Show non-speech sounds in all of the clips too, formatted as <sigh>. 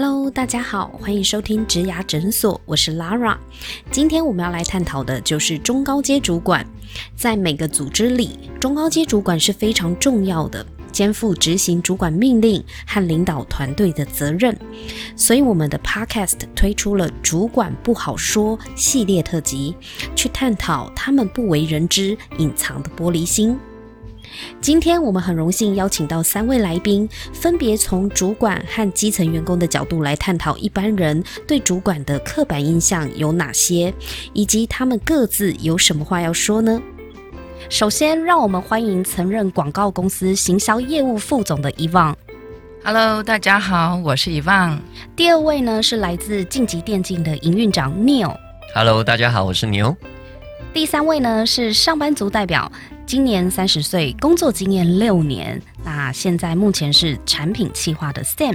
Hello，大家好，欢迎收听植牙诊所，我是 Lara。今天我们要来探讨的就是中高阶主管。在每个组织里，中高阶主管是非常重要的，肩负执行主管命令和领导团队的责任。所以，我们的 Podcast 推出了“主管不好说”系列特辑，去探讨他们不为人知、隐藏的玻璃心。今天我们很荣幸邀请到三位来宾，分别从主管和基层员工的角度来探讨一般人对主管的刻板印象有哪些，以及他们各自有什么话要说呢？首先，让我们欢迎曾任广告公司行销业务副总的伊旺。Hello，大家好，我是伊旺。第二位呢是来自晋级电竞的营运长 Neil。Hello，大家好，我是牛。第三位呢是上班族代表。今年三十岁，工作经验六年。那现在目前是产品企划的 Sam。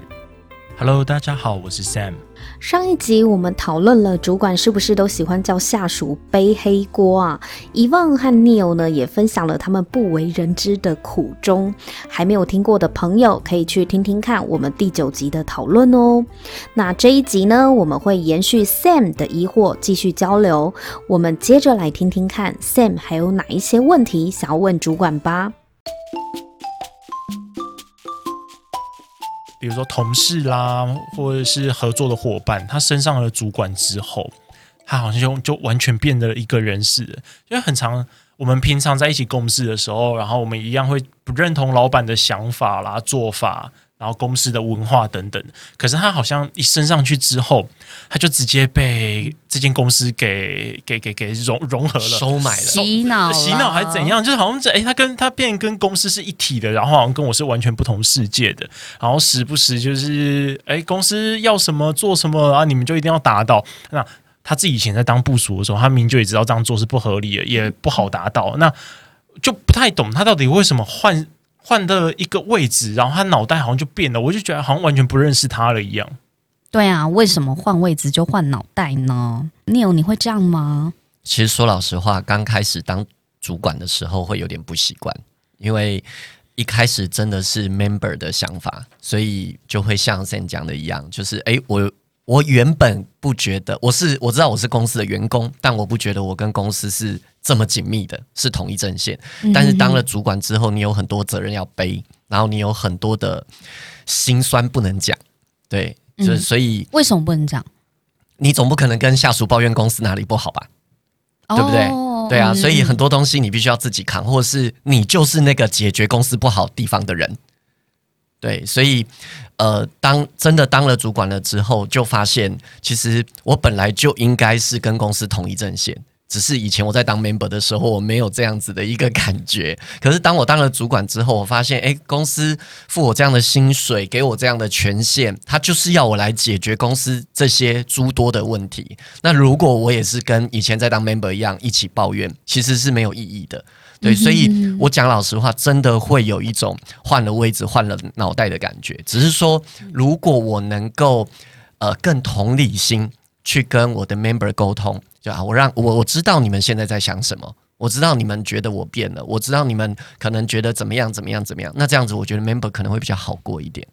Hello，大家好，我是 Sam。上一集我们讨论了主管是不是都喜欢叫下属背黑锅啊？遗忘和 Neil 呢也分享了他们不为人知的苦衷。还没有听过的朋友可以去听听看我们第九集的讨论哦。那这一集呢，我们会延续 Sam 的疑惑继续交流。我们接着来听听看 Sam 还有哪一些问题想要问主管吧。比如说同事啦，或者是合作的伙伴，他升上了主管之后，他好像就就完全变得一个人似的。因为很常，我们平常在一起共事的时候，然后我们一样会不认同老板的想法啦、做法。然后公司的文化等等，可是他好像一升上去之后，他就直接被这间公司给给给给融融合了、收买了、洗脑、洗脑还怎样？就是好像这哎，他跟他变跟公司是一体的，然后好像跟我是完全不同世界的。然后时不时就是哎，公司要什么做什么啊，你们就一定要达到。那他自己以前在当部署的时候，他明就也知道这样做是不合理的，也不好达到。那就不太懂他到底为什么换。换的一个位置，然后他脑袋好像就变了，我就觉得好像完全不认识他了一样。对啊，为什么换位置就换脑袋呢？Neil，你会这样吗？其实说老实话，刚开始当主管的时候会有点不习惯，因为一开始真的是 member 的想法，所以就会像 Sam 讲的一样，就是哎我。我原本不觉得我是我知道我是公司的员工，但我不觉得我跟公司是这么紧密的，是同一阵线。但是当了主管之后，你有很多责任要背，然后你有很多的心酸不能讲，对，就所以为什么不能讲？你总不可能跟下属抱怨公司哪里不好吧？对不对？对啊，所以很多东西你必须要自己扛，或者是你就是那个解决公司不好地方的人。对，所以，呃，当真的当了主管了之后，就发现其实我本来就应该是跟公司同一阵线，只是以前我在当 member 的时候，我没有这样子的一个感觉。可是当我当了主管之后，我发现，哎，公司付我这样的薪水，给我这样的权限，他就是要我来解决公司这些诸多的问题。那如果我也是跟以前在当 member 一样一起抱怨，其实是没有意义的。对，所以我讲老实话，真的会有一种换了位置、换了脑袋的感觉。只是说，如果我能够呃更同理心去跟我的 member 沟通，就啊，我让我我知道你们现在在想什么，我知道你们觉得我变了，我知道你们可能觉得怎么样怎么样怎么样。那这样子，我觉得 member 可能会比较好过一点。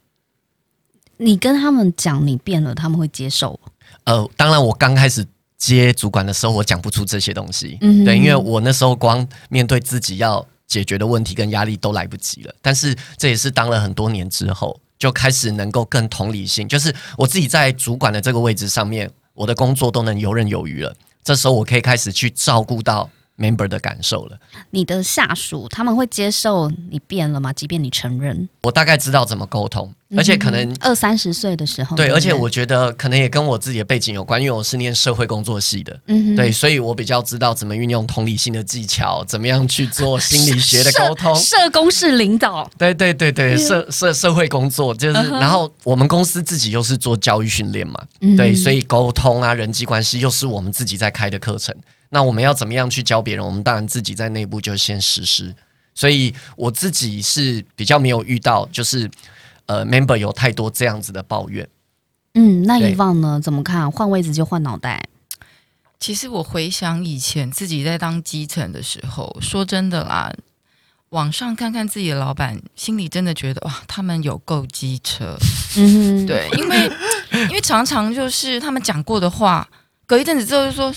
你跟他们讲你变了，他们会接受？呃，当然，我刚开始。接主管的时候，我讲不出这些东西，对，因为我那时候光面对自己要解决的问题跟压力都来不及了。但是这也是当了很多年之后，就开始能够更同理性，就是我自己在主管的这个位置上面，我的工作都能游刃有余了。这时候我可以开始去照顾到。Member 的感受了，你的下属他们会接受你变了吗？即便你承认，我大概知道怎么沟通，而且可能二三十岁的时候，对，而且我觉得可能也跟我自己的背景有关，因为我是念社会工作系的，嗯，对，所以我比较知道怎么运用同理心的技巧，怎么样去做心理学的沟通，<laughs> 社工是领导，对对对对，社社社会工作就是，然后我们公司自己又是做教育训练嘛，对，所以沟通啊，人际关系又是我们自己在开的课程。那我们要怎么样去教别人？我们当然自己在内部就先实施。所以我自己是比较没有遇到，就是呃，member 有太多这样子的抱怨。嗯，那以往呢？怎么看？换位置就换脑袋？其实我回想以前自己在当基层的时候，说真的啦，网上看看自己的老板，心里真的觉得哇，他们有够机车。嗯，对，因为因为常常就是他们讲过的话，隔一阵子之后就说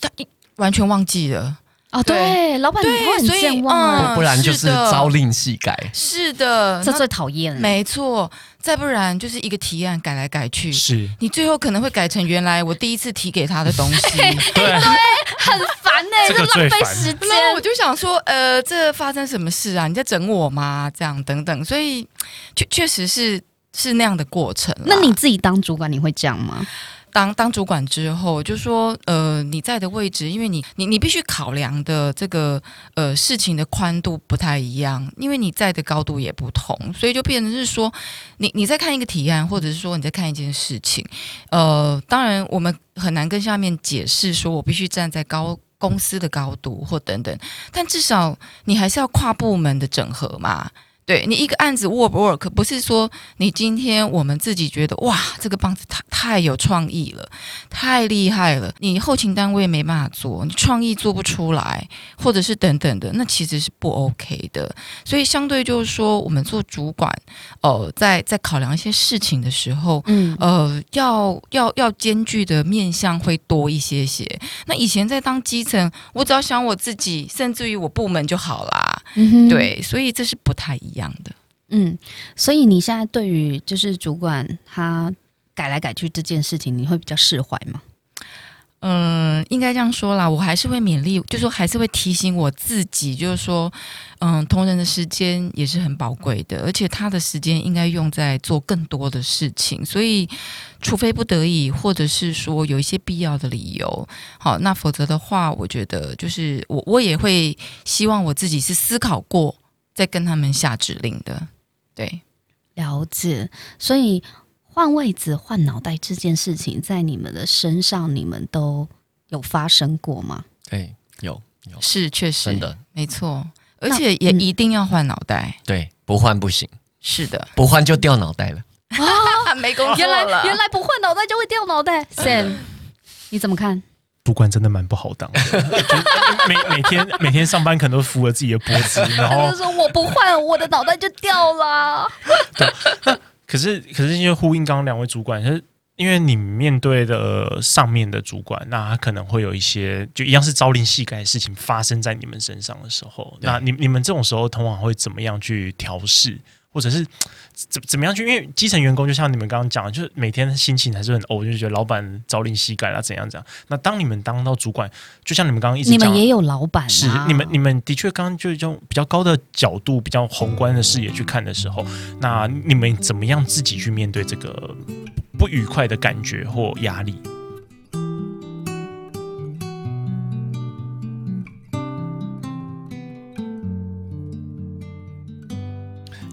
他完全忘记了。哦，对，老板你会很健忘啊，不然就是朝令夕改。是的，这最讨厌了。没错，再不然就是一个提案改来改去，是你最后可能会改成原来我第一次提给他的东西。<laughs> 对，很烦哎，这浪费时间。我就想说，呃，这发生什么事啊？你在整我吗？这样等等，所以确确实是是那样的过程。那你自己当主管，你会这样吗？当当主管之后，就说呃，你在的位置，因为你你你必须考量的这个呃事情的宽度不太一样，因为你在的高度也不同，所以就变成是说，你你在看一个提案，或者是说你在看一件事情，呃，当然我们很难跟下面解释说我必须站在高公司的高度或等等，但至少你还是要跨部门的整合嘛。对你一个案子 work work 不是说你今天我们自己觉得哇这个棒子太太有创意了，太厉害了，你后勤单位没办法做，你创意做不出来，或者是等等的，那其实是不 OK 的。所以相对就是说，我们做主管，呃，在在考量一些事情的时候，嗯，呃，要要要兼具的面向会多一些些。那以前在当基层，我只要想我自己，甚至于我部门就好啦。对，所以这是不太一样的。嗯，所以你现在对于就是主管他改来改去这件事情，你会比较释怀吗？嗯，应该这样说啦，我还是会勉励，就说还是会提醒我自己，就是说，嗯，同仁的时间也是很宝贵的，而且他的时间应该用在做更多的事情，所以除非不得已，或者是说有一些必要的理由，好，那否则的话，我觉得就是我我也会希望我自己是思考过再跟他们下指令的，对，了解，所以。换位子、换脑袋这件事情，在你们的身上，你们都有发生过吗？对，有有是确实真的没错，而且也一定要换脑袋，对，不换不行。是的，不换就掉脑袋了啊！<laughs> 没工作原来原来不换脑袋就会掉脑袋。Sam，你怎么看？主管真的蛮不好当的，<laughs> 每每天每天上班可能都扶着自己的脖子，然后说我不换，我的脑袋就掉了。<laughs> 对。可是，可是因为呼应刚刚两位主管，是因为你面对的上面的主管，那他可能会有一些就一样是朝令夕改的事情发生在你们身上的时候，那你你们这种时候通常会怎么样去调试？或者是怎怎么样去？因为基层员工就像你们刚刚讲，就是每天心情还是很哦，就是觉得老板朝令夕改啊，怎样怎样。那当你们当到主管，就像你们刚刚一直讲，你们也有老板，是你们你们的确刚刚就用比较高的角度、比较宏观的视野去看的时候，那你们怎么样自己去面对这个不愉快的感觉或压力？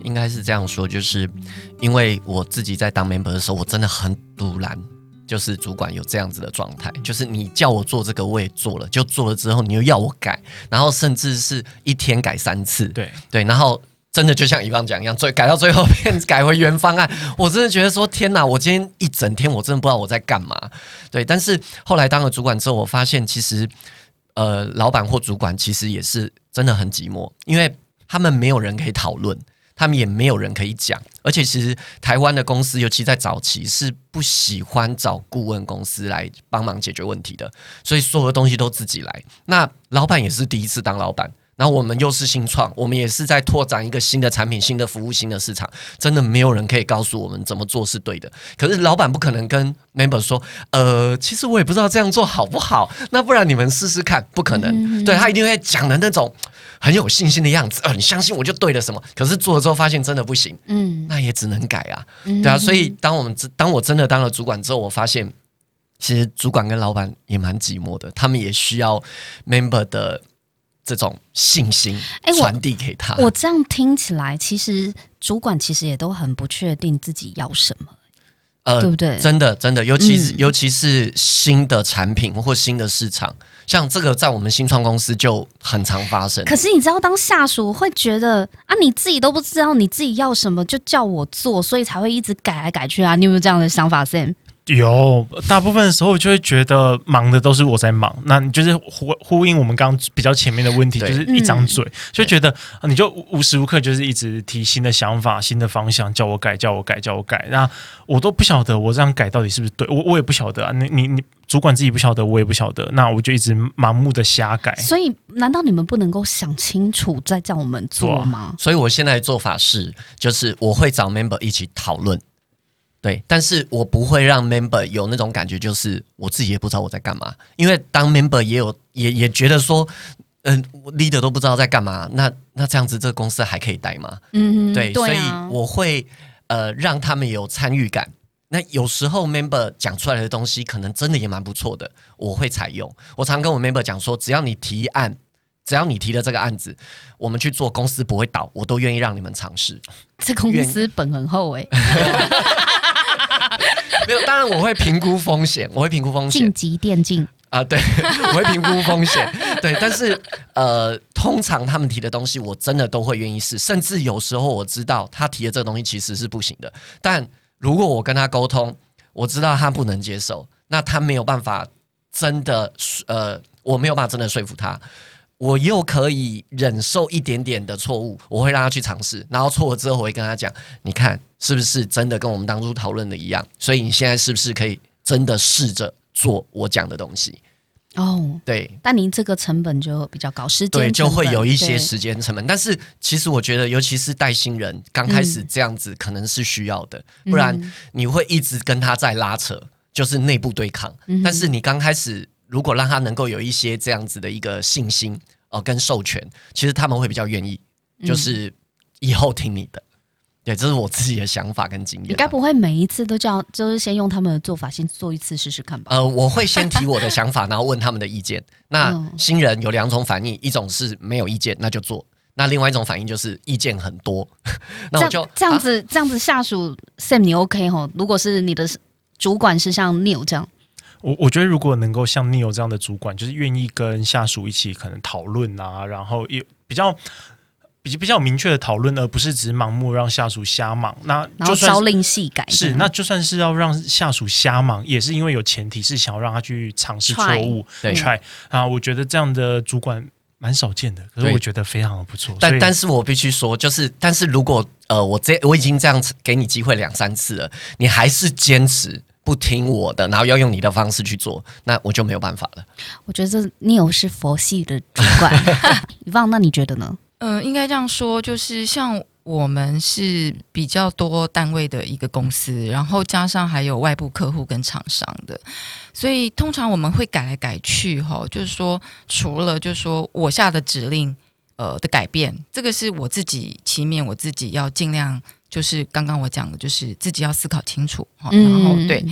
应该是这样说，就是因为我自己在当 member 的时候，我真的很堵然，就是主管有这样子的状态，就是你叫我做这个，我也做了，就做了之后，你又要我改，然后甚至是一天改三次，对对，然后真的就像以往讲一样，最改到最后变改回原方案，我真的觉得说天哪，我今天一整天我真的不知道我在干嘛，对，但是后来当了主管之后，我发现其实呃，老板或主管其实也是真的很寂寞，因为他们没有人可以讨论。他们也没有人可以讲，而且其实台湾的公司，尤其在早期，是不喜欢找顾问公司来帮忙解决问题的，所以所有的东西都自己来。那老板也是第一次当老板，然后我们又是新创，我们也是在拓展一个新的产品、新的服务、新的市场，真的没有人可以告诉我们怎么做是对的。可是老板不可能跟 member 说，呃，其实我也不知道这样做好不好，那不然你们试试看，不可能，对他一定会讲的那种。很有信心的样子，呃，你相信我就对了什么？可是做了之后发现真的不行，嗯，那也只能改啊，对啊。所以当我们当我真的当了主管之后，我发现其实主管跟老板也蛮寂寞的，他们也需要 member 的这种信心传递给他。我这样听起来，其实主管其实也都很不确定自己要什么。呃，对不对？真的，真的，尤其是尤其是新的产品或新的市场，像这个在我们新创公司就很常发生。可是你知道，当下属会觉得啊，你自己都不知道你自己要什么，就叫我做，所以才会一直改来改去啊。你有没有这样的想法，Sam？有大部分的时候就会觉得忙的都是我在忙，那你就是呼呼应我们刚刚比较前面的问题，就是一张嘴，就觉得啊你就无无时无刻就是一直提新的想法、新的方向，叫我改、叫我改、叫我改，那我都不晓得我这样改到底是不是对，我我也不晓得啊，你你你主管自己不晓得，我也不晓得，那我就一直盲目的瞎改。所以难道你们不能够想清楚再叫我们做吗？所以我现在的做法是，就是我会找 member 一起讨论，对，但是我不会让 member 有那种感觉，就是我自己也不知道我在干嘛，因为当 member 也有也也觉得说，嗯、我 leader 都不知道在干嘛，那那这样子这个公司还可以待吗？嗯，对，所以啊，我会呃让他们有参与感。那有时候 member 讲出来的东西，可能真的也蛮不错的，我会采用。我常跟我 member 讲说，只要你提案，只要你提的这个案子，我们去做，公司不会倒，我都愿意让你们尝试。这公司本很厚哎、<laughs> <laughs> <laughs> 没有，当然我会评估风险，我会评估风险。晋级电竞，啊，对，<laughs> 我会评估风险，对，但是呃，通常他们提的东西，我真的都会愿意试，甚至有时候我知道他提的这个东西其实是不行的，但如果我跟他沟通，我知道他不能接受，那他没有办法真的呃，我没有办法真的说服他。我又可以忍受一点点的错误，我会让他去尝试，然后错了之后，我会跟他讲，你看是不是真的跟我们当初讨论的一样？所以你现在是不是可以真的试着做我讲的东西？哦，对但您这个成本就比较高，时间对，就会有一些时间成本。但是其实我觉得，尤其是带新人刚开始这样子，可能是需要的，不然嗯你会一直跟他在拉扯，就是内部对抗。嗯但是你刚开始如果让他能够有一些这样子的一个信心哦、呃跟授权，其实他们会比较愿意，嗯就是以后听你的。对，这是我自己的想法跟经验啊。你该不会每一次都叫，就是先用他们的做法先做一次试试看吧？呃，我会先提我的想法，然后问他们的意见。<laughs> 那嗯新人有两种反应，一种是没有意见，那就做；那另外一种反应就是意见很多，<laughs> 那我就这样子、这样子下属 Sam 你 OK 吼？如果是你的主管是像 Neil 这样，我我觉得如果能够像 Neil 这样的主管，就是愿意跟下属一起可能讨论啊，然后也比较比比较明确的讨论，而不是只盲目让下属瞎忙。那然后就算朝令夕改是，那就算是要让下属瞎忙，也是因为有前提是想要让他去尝试错误对，try 啊，我觉得这样的主管蛮少见的，可是我觉得非常的不错。但但是我必须说，就是但是如果呃，我这我已经这样子给你机会两三次了，你还是坚持不听我的，然后要用你的方式去做，那我就没有办法了。我觉得这 Neil 是佛系的主管。以 <laughs> 望，那你觉得呢？呃，应该这样说，就是像我们是比较多单位的一个公司，然后加上还有外部客户跟厂商的，所以通常我们会改来改去哈，就是说除了就是说我下的指令呃的改变，这个是我自己期面我自己要尽量。就是刚刚我讲的，就是自己要思考清楚哈，然后对，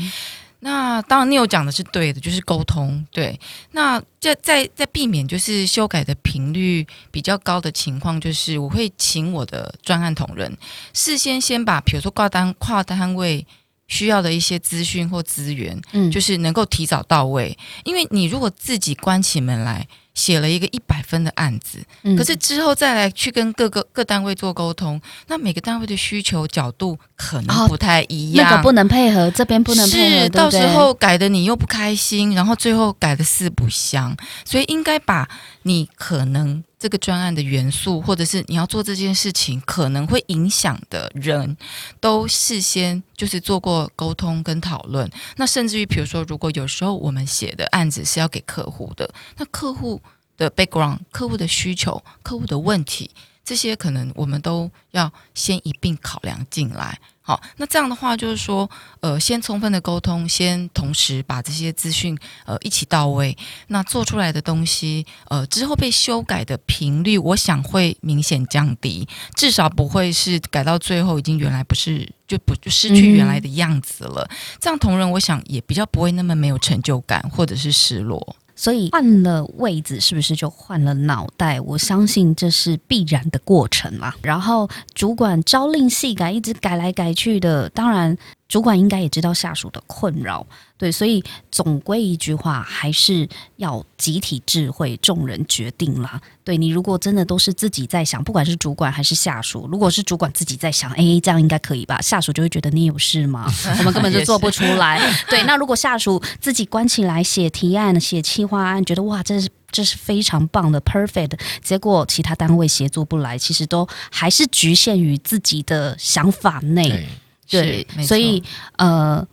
那当然，Neil 讲的是对的，就是沟通。对，那在在在避免就是修改的频率比较高的情况，就是我会请我的专案同仁事先先把，比如说挂单跨单位需要的一些资讯或资源，嗯就是能够提早到位。因为你如果自己关起门来写了一个一百分的案子，嗯。可是之后再来去跟各个各单位做沟通，那每个单位的需求角度可哦能不太一样，那个不能配合，这边不能配合，是，到时候改的你又不开心，然后最后改的四不像，所以应该把你可能这个专案的元素，或者是你要做这件事情可能会影响的人，都事先就是做过沟通跟讨论。那甚至于，比如说，如果有时候我们写的案子是要给客户的，那客户的 background、客户的需求、客户的问题，这些可能我们都要先一并考量进来。好，那这样的话就是说，呃，先充分的沟通，先同时把这些资讯呃一起到位，那做出来的东西，呃，之后被修改的频率，我想会明显降低，至少不会是改到最后已经原来不是就不就失去原来的样子了。这样同仁，我想也比较不会那么没有成就感或者是失落。所以换了位置，是不是就换了脑袋？我相信这是必然的过程啦。然后主管朝令夕改，一直改来改去的，当然主管应该也知道下属的困扰，对，所以总归一句话，还是要集体智慧，众人决定啦。对你，如果真的都是自己在想，不管是主管还是下属，如果是主管自己在想，哎，这样应该可以吧？下属就会觉得你有事吗？<laughs> 我们根本就做不出来。对，那如果下属自己关起来写提案、写企划案，觉得哇，这是这是非常棒的，perfect。结果其他单位协作不来，其实都还是局限于自己的想法内。对，所以呃，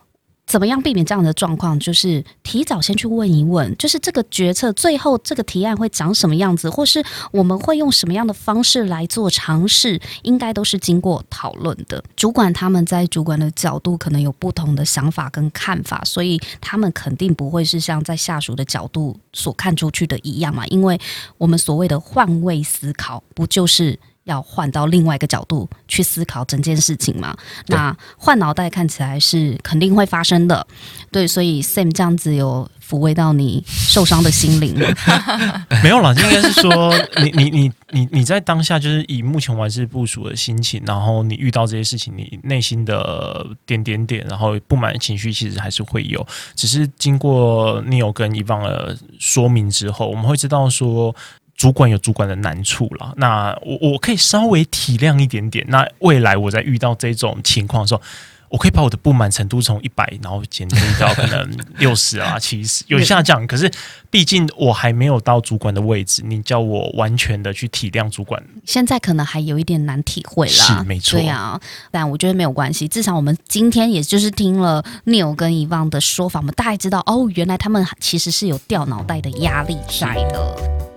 怎么样避免这样的状况？就是提早先去问一问，就是这个决策最后这个提案会长什么样子，或是我们会用什么样的方式来做尝试，应该都是经过讨论的。主管他们在主管的角度可能有不同的想法跟看法，所以他们肯定不会是像在下属的角度所看出去的一样嘛。因为我们所谓的换位思考，不就是？要换到另外一个角度去思考整件事情嘛？那换脑袋看起来是肯定会发生的，对，所以 Sam 这样子有抚慰到你受伤的心灵吗？<laughs> 没有啦，应该是说你你你你你在当下就是以目前完事部署的心情，然后你遇到这些事情，你内心的点点点，然后不满情绪其实还是会有，只是经过 Neil 跟伊方的说明之后，我们会知道说。主管有主管的难处了，那我我可以稍微体谅一点点。那未来我在遇到这种情况的时候，我可以把我的不满程度从一百，然后减低到可能六十啊、<laughs> 七十，有下降。可是毕竟我还没有到主管的位置，你叫我完全的去体谅主管，现在可能还有一点难体会啦。是没错，对啊，但我觉得没有关系，至少我们今天也就是听了 Neil 跟遗忘的说法，我们大概知道哦，原来他们其实是有掉脑袋的压力在的。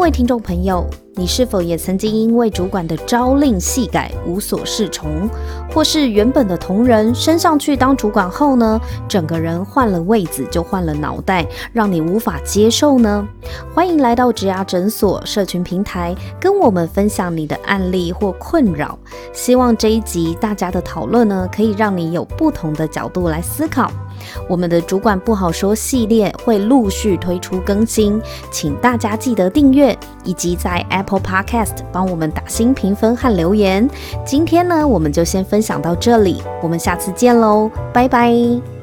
各位听众朋友，你是否也曾经因为主管的朝令夕改无所适从，或是原本的同仁升上去当主管后呢，整个人换了位子就换了脑袋，让你无法接受呢？欢迎来到植牙诊所社群平台，跟我们分享你的案例或困扰。希望这一集大家的讨论呢，可以让你有不同的角度来思考。我们的主管不好说系列会陆续推出更新，请大家记得订阅，以及在 Apple Podcast 帮我们打新评分和留言。今天呢，我们就先分享到这里，我们下次见喽，拜拜。